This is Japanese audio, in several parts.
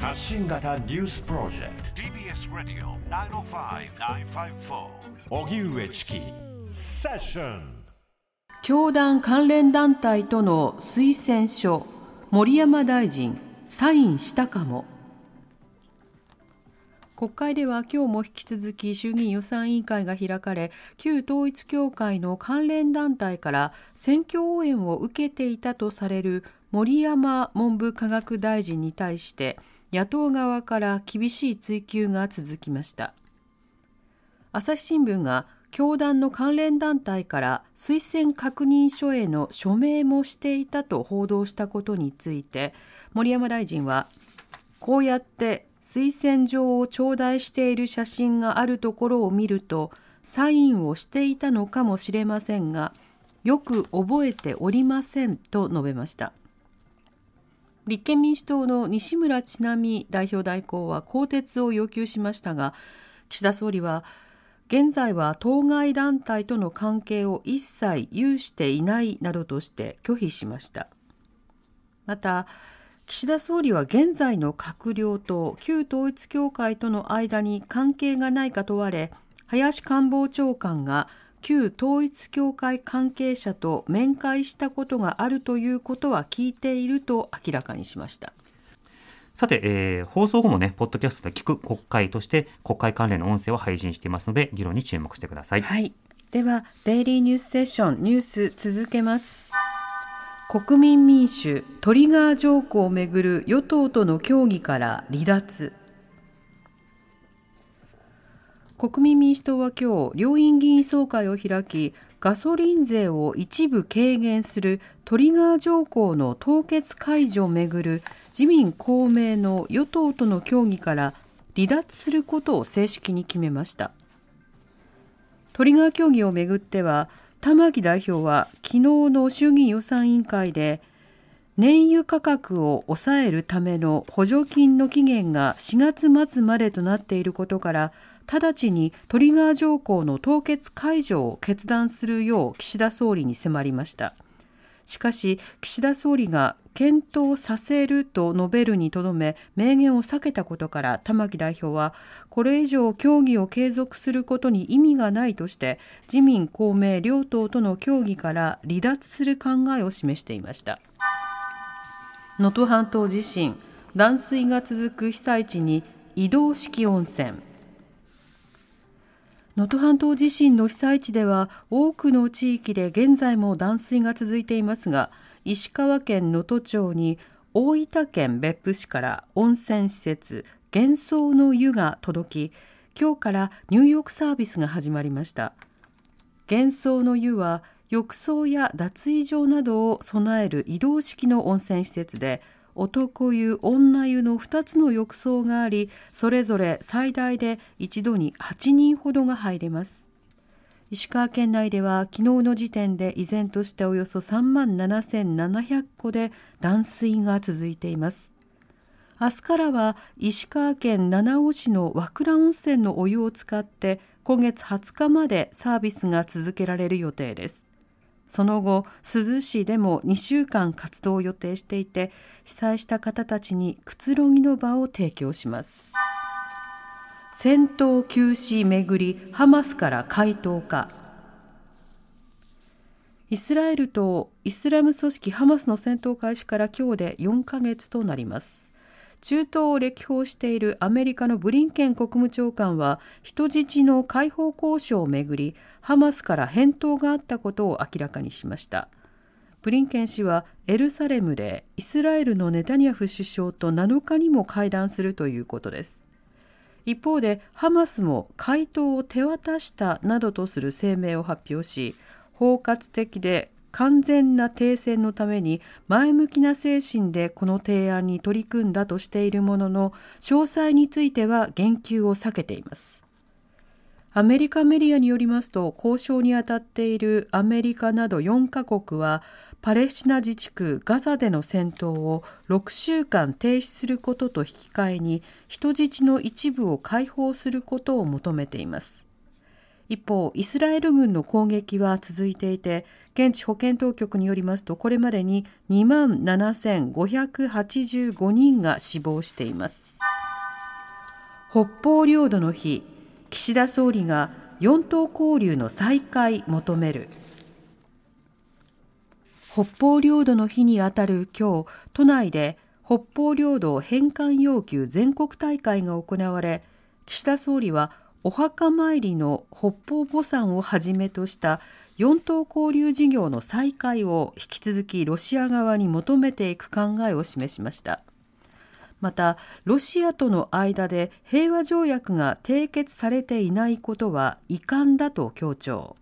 発信型ニュースプロジェクト。TBS ラディオ905-954おぎゅうえちきセッション教団関連団体との推薦書。森山大臣サインしたかも。国会では今日も引き続き衆議院予算委員会が開かれ旧統一教会の関連団体から選挙応援を受けていたとされる森山文部科学大臣に対して野党側から厳しい追及が続きました。朝日新聞が教団の関連団体から推薦確認書への署名もしていたと報道したことについて森山大臣はこうやって推薦状を頂戴している写真があるところを見るとサインをしていたのかもしれませんがよく覚えておりませんと述べました。立憲民主党の西村智奈美代表代行は更迭を要求しましたが岸田総理は現在は当該団体との関係を一切有していないなどとして拒否しました。また岸田総理は現在の閣僚と旧統一教会との間に関係がないか問われ林官房長官が旧統一教会関係者と面会したことがあるということは聞いていると明らかにしました。さて、えー、放送後もね、ポッドキャストで聞く国会として国会関連の音声を配信していますので、議論に注目してください。はい。では、デイリーニュースセッションニュース続けます。国民民主トリガー条項をめぐる与党との協議から離脱。国民民主党は今日両院議員総会を開きガソリン税を一部軽減するトリガー条項の凍結解除をめぐる自民公明の与党との協議から離脱することを正式に決めました。トリガー協議をめぐっては玉木代表は昨日の衆議院予算委員会で燃油価格を抑えるための補助金の期限が4月末までとなっていることから直ちにトリガー条項の凍結解除を決断するよう岸田総理に迫りました。しかし、岸田総理が検討させると述べるにとどめ、明言を避けたことから、玉木代表は、これ以上協議を継続することに意味がないとして、自民、公明両党との協議から離脱する考えを示していました。能登半島地震、断水が続く被災地に移動式温泉。能登半島地震の被災地では多くの地域で現在も断水が続いていますが石川県能登町に大分県別府市から温泉施設幻想の湯が届き今日から入浴サービスが始まりました。幻想の湯は浴槽や脱衣場などを備える移動式の温泉施設で男湯、女湯の2つの浴槽があり、それぞれ最大で一度に8人ほどが入れます。石川県内では昨日の時点で依然としておよそ3万7700戸で断水が続いています。明日からは石川県七尾市の和倉温泉のお湯を使って今月20日までサービスが続けられる予定です。その後、珠洲市でも2週間活動を予定していて、被災した方たちにくつろぎの場を提供します。戦闘休止めぐり、ハマスから回答か。イスラエルとイスラム組織ハマスの戦闘開始から今日で4ヶ月となります。中東を歴訪しているアメリカのブリンケン国務長官は人質の解放交渉をめぐりハマスから返答があったことを明らかにしました。ブリンケン氏はエルサレムでイスラエルのネタニヤフ首相と7日にも会談するということです。一方でハマスも回答を手渡したなどとする声明を発表し包括的で完全な停戦のために前向きな精神でこの提案に取り組んだとしているものの詳細については言及を避けています。アメリカメディアによりますと交渉に当たっているアメリカなど4カ国はパレスチナ自治区ガザでの戦闘を6週間停止することと引き換えに人質の一部を解放することを求めています。一方、イスラエル軍の攻撃は続いていて、現地保健当局によりますと、これまでに2万7585人が死亡しています。北方領土の日、岸田総理が四島交流の再開求める。北方領土の日にあたる今日、都内で北方領土返還要求全国大会が行われ、岸田総理はお墓参りの北方墓参をはじめとした四島交流事業の再開を引き続きロシア側に求めていく考えを示しました。また、ロシアとの間で平和条約が締結されていないことは遺憾だと強調。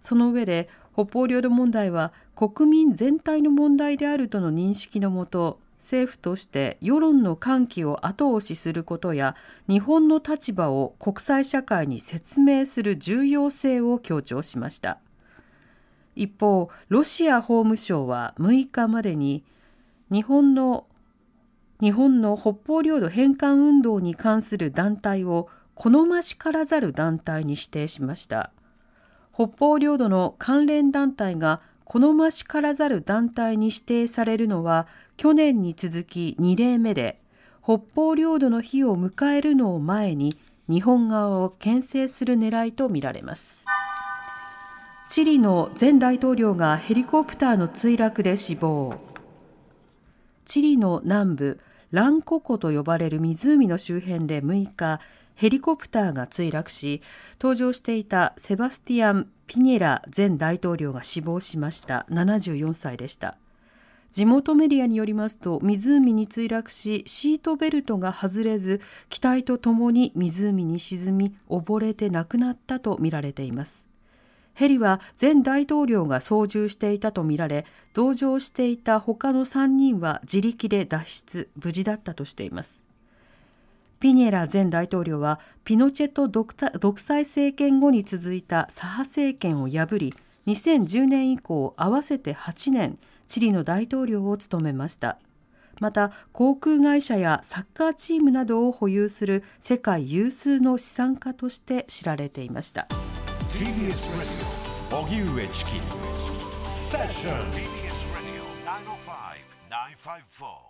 その上で、北方領土問題は国民全体の問題であるとの認識のもと、政府として世論の喚起を後押しすることや日本の立場を国際社会に説明する重要性を強調しました。一方、ロシア法務省は6日までに日本の日本の北方領土返還運動に関する団体を好ましからざる団体に指定しました。北方領土の関連団体が好ましからざる団体に指定されるのは去年に続き2例目で、北方領土の日を迎えるのを前に日本側を牽制する狙いとみられます。チリの前大統領がヘリコプターの墜落で死亡。チリの南部ランコ湖と呼ばれる湖の周辺で6日、ヘリコプターが墜落し、搭乗していたセバスティアン・ピニェラ前大統領が死亡しました。74歳でした。地元メディアによりますと、湖に墜落し、シートベルトが外れず、機体とともに湖に沈み、溺れて亡くなったとみられています。ヘリは前大統領が操縦していたとみられ、同乗していた他の3人は自力で脱出、無事だったとしています。ピニェラ前大統領は、ピノチェト独裁政権後に続いた左派政権を破り、2010年以降合わせて8年、チリの大統領を務めました。また、航空会社やサッカーチームなどを保有する世界有数の資産家として知られていました。TBS Radio 荻上チキセッション TBS Radio 905-954